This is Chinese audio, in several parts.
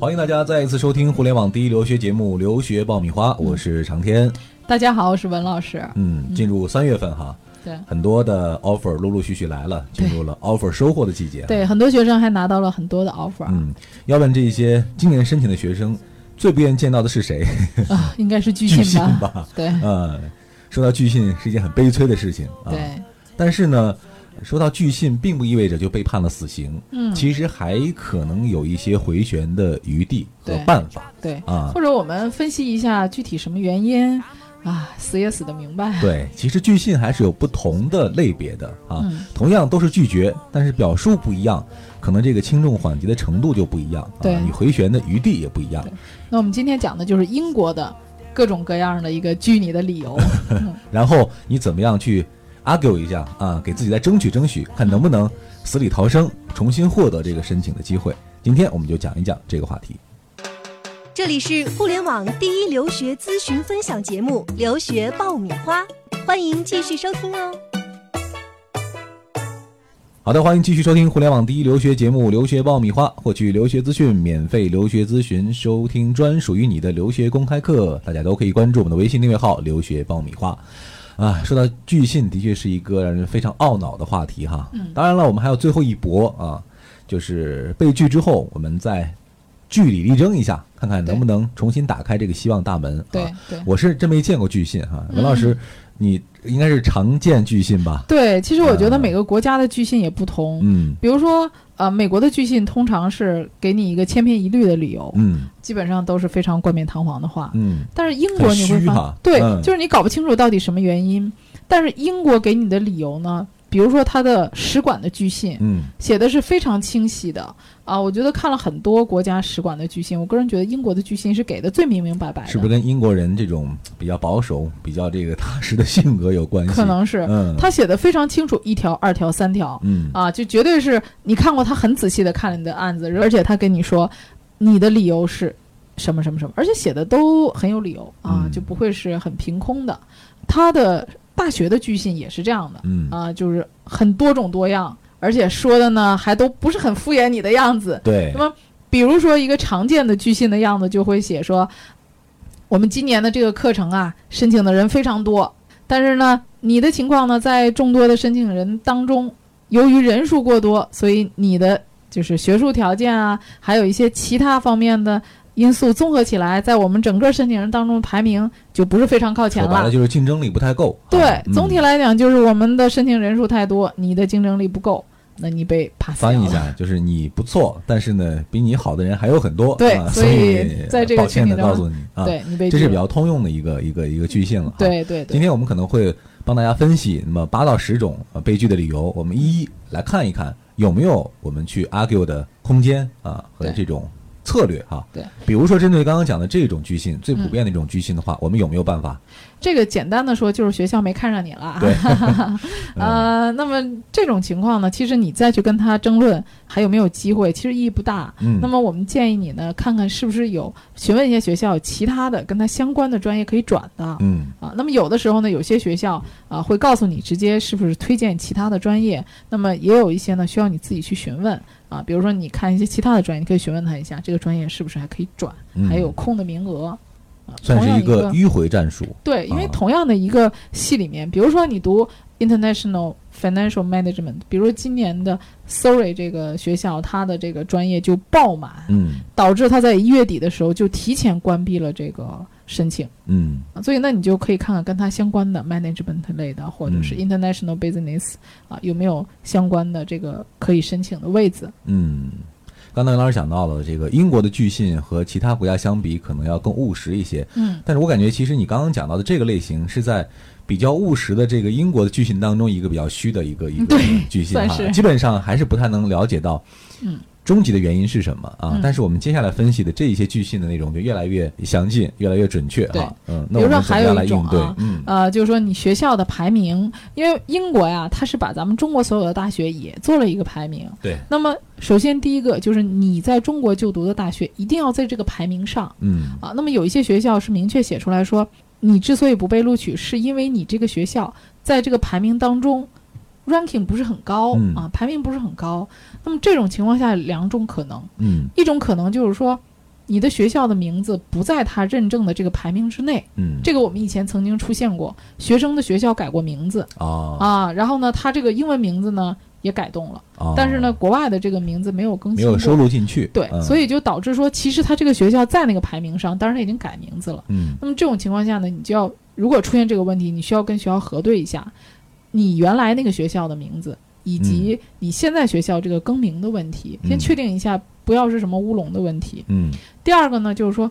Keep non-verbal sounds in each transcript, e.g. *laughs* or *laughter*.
欢迎大家再一次收听互联网第一留学节目《留学爆米花》，我是长天。大家好，我是文老师。嗯，进入三月份哈，对，很多的 offer 陆陆续续来了，进入了 offer 收获的季节。对，很多学生还拿到了很多的 offer。嗯，要问这些今年申请的学生，最不愿意见到的是谁？啊，应该是拒 *laughs* 信吧。对，呃，说到拒信是一件很悲催的事情啊。对，但是呢。收到拒信，并不意味着就被判了死刑。嗯，其实还可能有一些回旋的余地和办法。对啊，或者我们分析一下具体什么原因啊，死也死得明白。对，其实拒信还是有不同的类别的啊。同样都是拒绝，但是表述不一样，可能这个轻重缓急的程度就不一样。对，你回旋的余地也不一样。那我们今天讲的就是英国的各种各样的一个拒你的理由。*laughs* 然后你怎么样去？argue 一下啊，给自己再争取争取，看能不能死里逃生，重新获得这个申请的机会。今天我们就讲一讲这个话题。这里是互联网第一留学咨询分享节目《留学爆米花》，欢迎继续收听哦。好的，欢迎继续收听互联网第一留学节目《留学爆米花》，获取留学资讯、免费留学咨询、收听专属于你的留学公开课，大家都可以关注我们的微信订阅号“留学爆米花”。啊，说到拒信，的确是一个让人非常懊恼的话题哈。嗯，当然了，我们还有最后一搏啊，就是被拒之后，我们再据理力争一下，看看能不能重新打开这个希望大门。对对，我是真没见过拒信哈，文老师。你应该是常见拒信吧？对，其实我觉得每个国家的拒信也不同。嗯，比如说，呃，美国的拒信通常是给你一个千篇一律的理由，嗯，基本上都是非常冠冕堂皇的话。嗯，但是英国你会发对，就是你搞不清楚到底什么原因。但是英国给你的理由呢？比如说他的使馆的拒信，嗯，写的是非常清晰的啊。我觉得看了很多国家使馆的拒信，我个人觉得英国的拒信是给的最明明白白的。是不是跟英国人这种比较保守、比较这个踏实的性格有关系？可能是，嗯，他写的非常清楚，一条、二条、三条，嗯啊，就绝对是你看过他很仔细的看了你的案子，而且他跟你说你的理由是什么什么什么，而且写的都很有理由啊，就不会是很凭空的。他的。大学的拒信也是这样的，嗯啊，就是很多种多样，而且说的呢还都不是很敷衍你的样子。对。那么，比如说一个常见的拒信的样子，就会写说，我们今年的这个课程啊，申请的人非常多，但是呢，你的情况呢，在众多的申请人当中，由于人数过多，所以你的就是学术条件啊，还有一些其他方面的。因素综合起来，在我们整个申请人当中排名就不是非常靠前了。说白了就是竞争力不太够。对，总体来讲就是我们的申请人数太多，你的竞争力不够，那你被 pass 翻译一下就是你不错，但是呢，比你好的人还有很多。对，所以在这个抱歉的告诉你啊，对你被这是比较通用的一个一个一个拒信了。对对。今天我们可能会帮大家分析那么八到十种悲剧的理由，我们一一来看一看有没有我们去 argue 的空间啊和这种。策略哈，对，比如说针对刚刚讲的这种居心，最普遍的一种居心的话，我们有没有办法？这个简单的说，就是学校没看上你了。对，*laughs* 呃，那么这种情况呢，其实你再去跟他争论还有没有机会，其实意义不大。嗯，那么我们建议你呢，看看是不是有询问一些学校其他的跟他相关的专业可以转的。嗯，啊，那么有的时候呢，有些学校啊会告诉你直接是不是推荐其他的专业，那么也有一些呢需要你自己去询问啊，比如说你看一些其他的专业，你可以询问他一下这个专业是不是还可以转，还有空的名额。算是一个迂回战术。对，因为同样的一个系里面，比如说你读 International Financial Management，比如今年的 Surrey 这个学校，它的这个专业就爆满，嗯，导致它在一月底的时候就提前关闭了这个申请，嗯，所以那你就可以看看跟它相关的 Management 类的，或者是 International Business 啊，有没有相关的这个可以申请的位置，嗯。刚才老师讲到了这个英国的巨信和其他国家相比，可能要更务实一些。嗯，但是我感觉其实你刚刚讲到的这个类型是在比较务实的这个英国的巨信当中一个比较虚的一个一个巨信哈，基本上还是不太能了解到。嗯。终极的原因是什么啊？但是我们接下来分析的这一些拒信的内容就越来越详尽，越来越准确哈。嗯，那我们还有一种啊，嗯，呃，就是说你学校的排名，因为英国呀，它是把咱们中国所有的大学也做了一个排名。对。那么，首先第一个就是你在中国就读的大学一定要在这个排名上。嗯。啊，那么有一些学校是明确写出来说，你之所以不被录取，是因为你这个学校在这个排名当中。Ranking 不是很高啊，排名不是很高。那么这种情况下，两种可能。嗯，一种可能就是说，你的学校的名字不在他认证的这个排名之内。嗯，这个我们以前曾经出现过，学生的学校改过名字。啊。啊，然后呢，他这个英文名字呢也改动了，啊，但是呢，国外的这个名字没有更新，没有收录进去，对，嗯。所以就导致说，其实他这个学校在那个排名上，当然他已经改名字了。嗯。那么这种情况下呢，你就要如果出现这个问题，你需要跟学校核对一下，你原来那个学校的名字以及你现在学校这个更名的问题，嗯先确定一下，不要是什么乌龙的问题。嗯第二个呢，就是说，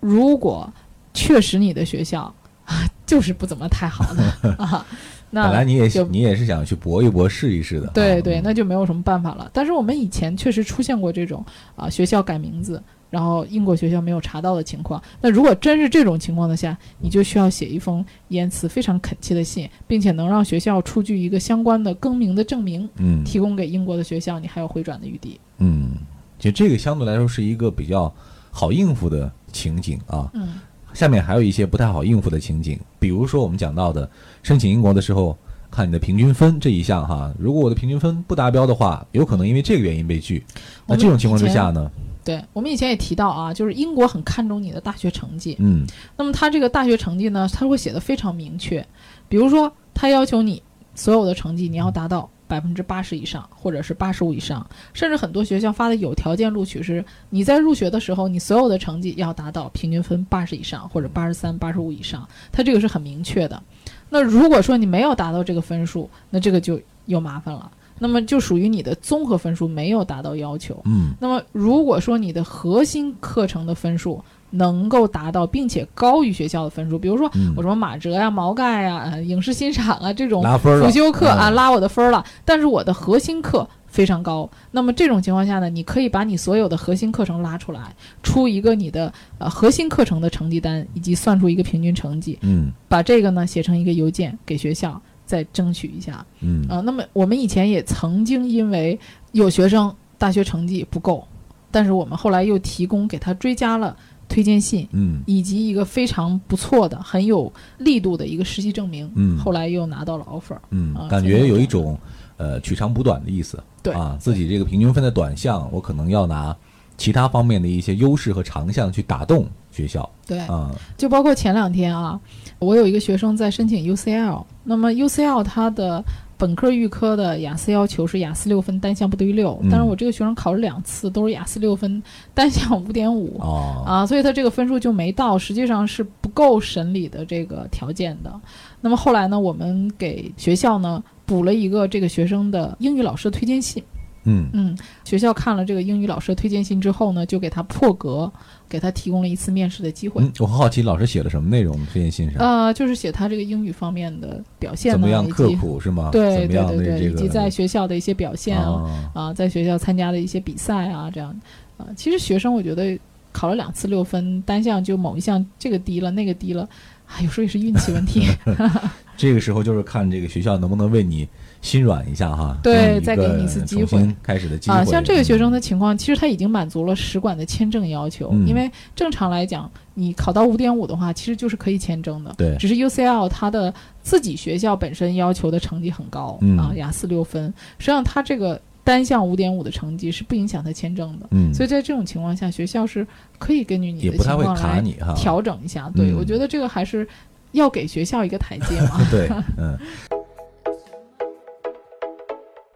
如果确实你的学校啊 *laughs* 就是不怎么太好的 *laughs* 啊，那本来你也就你也是想去搏一搏试一试的，啊对对，那就没有什么办法了。但是我们以前确实出现过这种啊、学校改名字，然后英国学校没有查到的情况。那如果真是这种情况的下，你就需要写一封言辞非常恳切的信，并且能让学校出具一个相关的更名的证明，嗯提供给英国的学校，你还有回转的余地。嗯，其实这个相对来说是一个比较好应付的情景啊。嗯下面还有一些不太好应付的情景，比如说我们讲到的申请英国的时候，看你的平均分这一项哈，如果我的平均分不达标的话，有可能因为这个原因被拒。那这种情况之下呢，对我们以前也提到啊，就是英国很看重你的大学成绩。嗯那么他这个大学成绩呢，他会写的非常明确，比如说他要求你所有的成绩你要达到百分之八十以上，或者是八十五以上，甚至很多学校发的有条件录取是，你在入学的时候你所有的成绩要达到平均分八十以上，或者八十三、八十五以上，他这个是很明确的。那如果说你没有达到这个分数，那这个就又麻烦了，那么就属于你的综合分数没有达到要求。嗯。那么，如果说你的核心课程的分数能够达到，并且高于学校的分数，比如说嗯。我什么马哲呀、毛概呀、呃影视欣赏啊这种辅修课啊嗯。拉我的分儿了，但是我的核心课非常高，那么这种情况下呢，你可以把你所有的核心课程拉出来，出一个你的呃核心课程的成绩单，以及算出一个平均成绩，嗯。把这个呢写成一个邮件给学校，再争取一下。嗯啊、那么我们以前也曾经因为有学生大学成绩不够，但是我们后来又提供给他追加了推荐信，嗯以及一个非常不错的、很有力度的一个实习证明。嗯后来又拿到了 offer。嗯啊，感觉有一种呃取长补短的意思。对啊，自己这个平均分的短项，我可能要拿其他方面的一些优势和长项去打动学校对，啊。就包括前两天啊，我有一个学生在申请 UCL，那么 UCL 它的本科预科的雅思要求是雅思六分，单项不低于六、嗯但是我这个学生考了两次，都是雅思六分，单项五点五。哦，啊，所以他这个分数就没到，实际上是不够审理的这个条件的。那么后来呢，我们给学校呢补了一个这个学生的英语老师的推荐信。嗯嗯，学校看了这个英语老师的推荐信之后呢，就给他破格，给他提供了一次面试的机会。嗯，我很好奇老师写了什么内容推荐信上，呃，就是写他这个英语方面的表现，怎么样刻苦是吗？对对对对，以及在学校的一些表现啊，啊啊，在学校参加的一些比赛啊，这样啊，其实学生我觉得考了两次六分，单项就某一项这个低了，那个低了，啊，有时候也是运气问题。*laughs* 这个时候就是看这个学校能不能为你心软一下哈，对再给你一次机会开始的机会啊，像这个学生嗯的情况，其实他已经满足了使馆的签证要求，嗯因为正常来讲，你考到五点五的话，其实就是可以签证的。对只是 UCL 它的自己学校本身要求的成绩很高、嗯啊，雅思六分，实际上他这个单项五点五的成绩是不影响他签证的。嗯，所以在这种情况下，学校是可以根据你的情况来调整一下。对、嗯我觉得这个还是要给学校一个台阶嘛。*laughs* 对，嗯，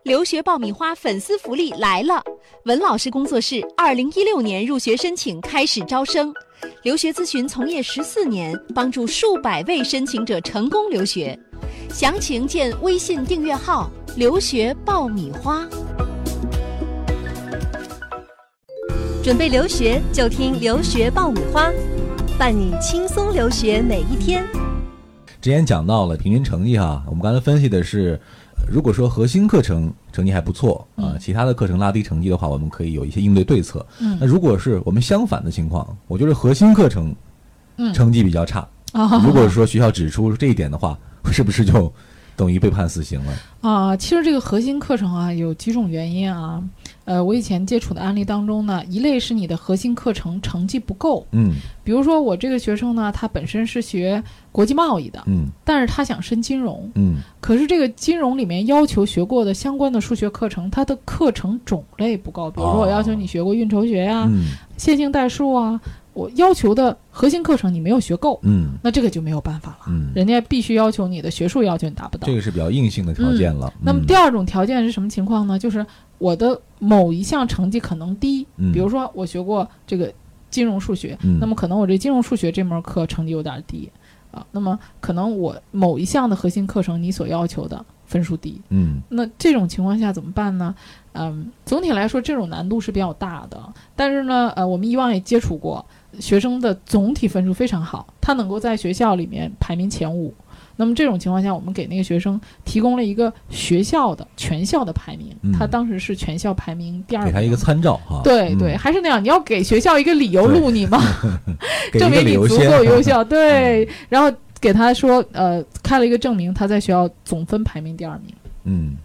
留学爆米花粉丝福利来了！文老师工作室二零一六年入学申请开始招生，留学咨询从业十四年，帮助数百位申请者成功留学。详情见微信订阅号“留学爆米花”。准备留学就听留学爆米花，伴你轻松留学每一天。之前讲到了平均成绩哈，我们刚才分析的是，如果说核心课程成绩还不错啊、嗯其他的课程拉低成绩的话，我们可以有一些应对对策。嗯。那如果是我们相反的情况，我觉得核心课程嗯。成绩比较差，啊，如果说学校指出这一点的话，*laughs* 是不是就等于被判死刑了。啊，其实这个核心课程啊，有几种原因啊。呃，我以前接触的案例当中呢，一类是你的核心课程成绩不够，嗯比如说我这个学生呢，他本身是学国际贸易的，嗯但是他想申金融，嗯可是这个金融里面要求学过的相关的数学课程，它的课程种类不够。比如说，我要求你学过运筹学呀、嗯线性代数啊，我要求的核心课程你没有学够，嗯那这个就没有办法了。嗯，人家必须要求你的学术要求你达不到。这个是比较硬性的条件了。那么嗯第二种条件是什么情况呢？就是我的某一项成绩可能低，嗯比如说我学过这个金融数学，嗯那么可能我这金融数学这门课成绩有点低啊，那么可能我某一项的核心课程你所要求的分数低，嗯那这种情况下怎么办呢？嗯，总体来说这种难度是比较大的，但是呢，呃，我们以往也接触过学生的总体分数非常好，他能够在学校里面排名前五。那么这种情况下，我们给那个学生提供了一个学校的全校的排名，嗯他当时是全校排名第二名。给他一个参照哈。嗯对对，，还是那样，你要给学校一个理由录你嘛，*laughs* *laughs* 给一个证明你足。够优秀。对，然后给他说，呃，开了一个证明，他在学校总分排名第二名，嗯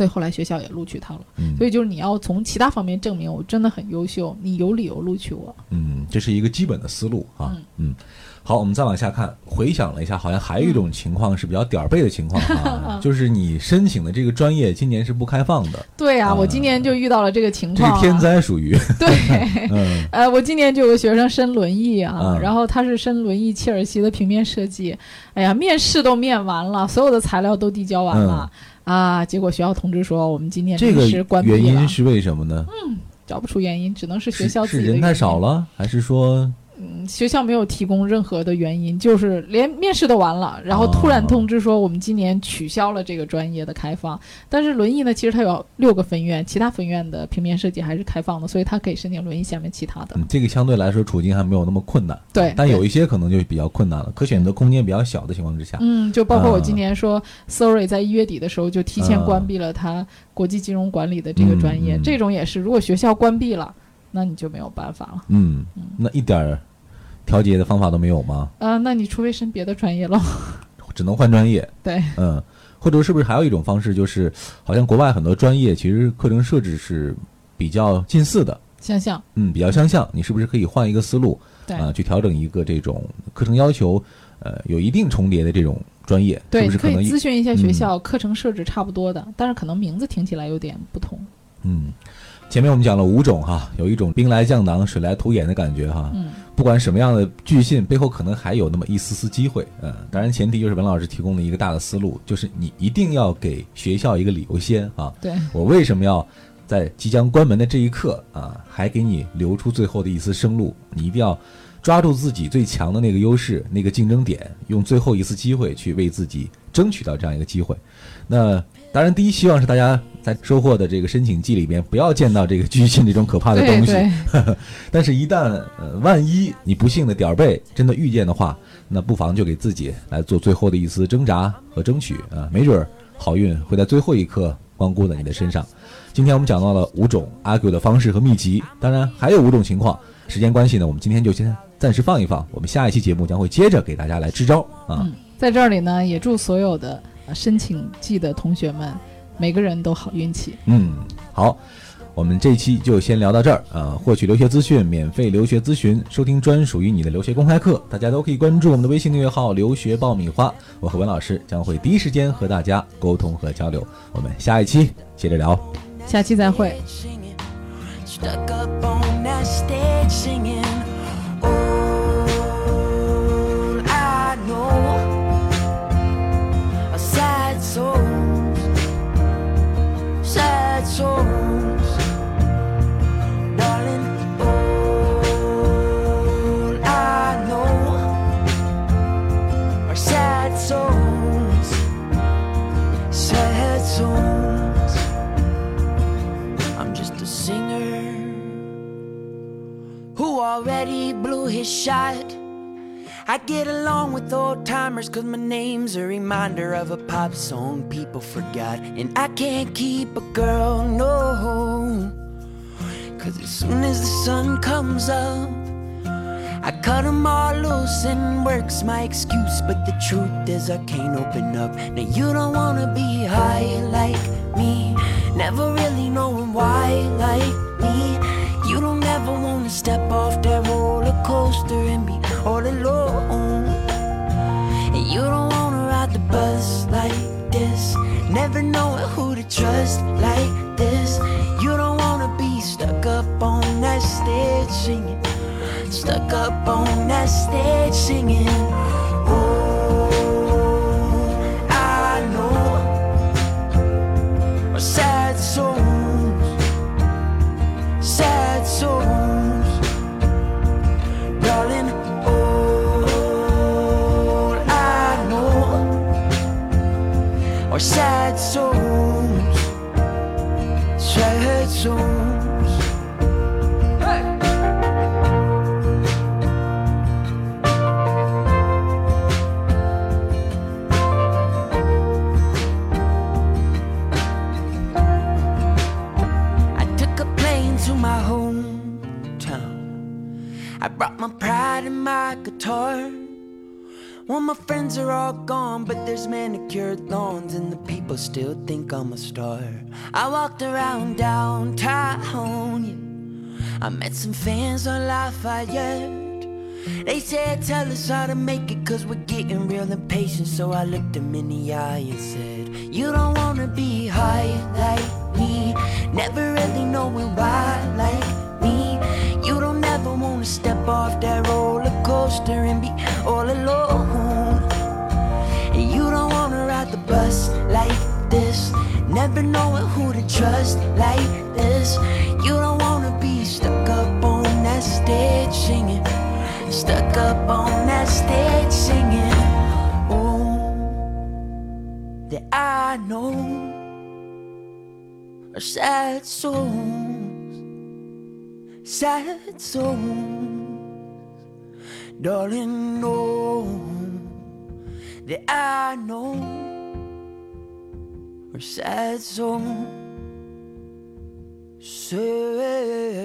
所以后来学校也录取他了。嗯，所以就是你要从其他方面证明我真的很优秀，你有理由录取我。嗯，这是一个基本的思路啊。嗯嗯，好，我们再往下看，回想了一下，好像还有一种情况是比较点儿背的情况啊，*laughs* 就是你申请的这个专业今年是不开放的，对啊，啊我今年就遇到了这个情况、啊。这天灾属于。*laughs* *laughs* 对，嗯呃，我今年就有个学生申轮椅啊，嗯然后他是申轮椅切尔西的平面设计，哎呀，面试都面完了，所有的材料都递交完了、啊，结果学校通知说我们今年嗯这临时个关闭了，原因是为什么呢？找不出原因，只能是学校自是人太。少了，还是说嗯，学校没有提供任何的原因，就是连面试都完了，然后突然哦通知说我们今年取消了这个专业的开放。但是轮椅呢，其实它有六个分院，其他分院的平面设计还是开放的，所以它可以申请轮椅下面其他的。嗯，这个相对来说处境还没有那么困难，对，但有一些可能就比较困难了，可选择空间比较小的情况之下，嗯，就包括我啊今年说，Sorry 在一月底的时候就提前啊关闭了它国际金融管理的这个专业，这种也是，如果学校关闭了，那你就没有办法了。嗯，那一点儿调节的方法都没有吗？啊、那你除非升别的专业了。只能换专业，*laughs* 对，嗯，或者是不是还有一种方式，就是好像国外很多专业其实课程设置是比较近似的，相像，嗯，比较相像，你是不是可以换一个思路对。啊，去调整一个这种课程要求呃有一定重叠的这种专业，是对，你可以不是可能咨询一下学嗯校，课程设置差不多的，但是可能名字听起来有点不同。嗯，前面我们讲了五种哈，有一种兵来将挡，水来土掩的感觉哈。嗯，不管什么样的拒信，背后可能还有那么一丝丝机会。嗯，当然前提就是文老师提供了一个大的思路，就是你一定要给学校一个理由先啊。对，我为什么要在即将关门的这一刻啊，还给你留出最后的一丝生路？你一定要抓住自己最强的那个优势、那个竞争点，用最后一次机会去为自己争取到这样一个机会。那当然，第一希望是大家在收获的这个申请季里边不要见到这个拒信这种可怕的东西。对，*laughs* 但是，一旦呃万一你不幸的点儿背真的遇见的话，那不妨就给自己来做最后的一丝挣扎和争取啊，没准儿好运会在最后一刻光顾在你的身上。今天我们讲到了五种 argue 的方式和秘籍，当然还有五种情况。时间关系呢，我们今天就先暂时放一放，我们下一期节目将会接着给大家来支招啊。嗯，在这里呢，也祝所有的呃申请季的同学们，每个人都好运气。嗯，好，我们这期就先聊到这儿啊。获取留学资讯，免费留学咨询，收听专属于你的留学公开课，大家都可以关注我们的微信订阅号“留学爆米花”，我和文老师将会第一时间和大家沟通和交流。我们下一期接着聊。下期再会。I get along with old timers cause my name's a reminder of a pop song people forgot. And I can't keep a girl, no. Cause as soon as the sun comes up, I cut 'em all loose and work's my excuse. But the truth is, I can't open up. Now, you don't wanna be high like me. Never really knowing why like me. You don't ever wanna step off that roller coaster and Never knowing who to trust like this. You don't wanna be stuck up on that stage singing. Stuck up on that stage singing. Oh, friends are all gone, but there's manicured lawns, and the people still think I'm a star. I walked around downtown, yeah. I met some fans on Lafayette. They said, Tell us how to make it, cause we're getting real impatient. So I looked them in the eye and said, You don't wanna be high like me. Never really knowing why like me. You don't ever wanna step off that roller coaster and be all this. Never knowing who to trust like this. You don't wanna be stuck up on that stage singing. Stuck up on that stage singing. Oh, that I know are sad songs, sad songs, darling. Know that I know sad song. Say.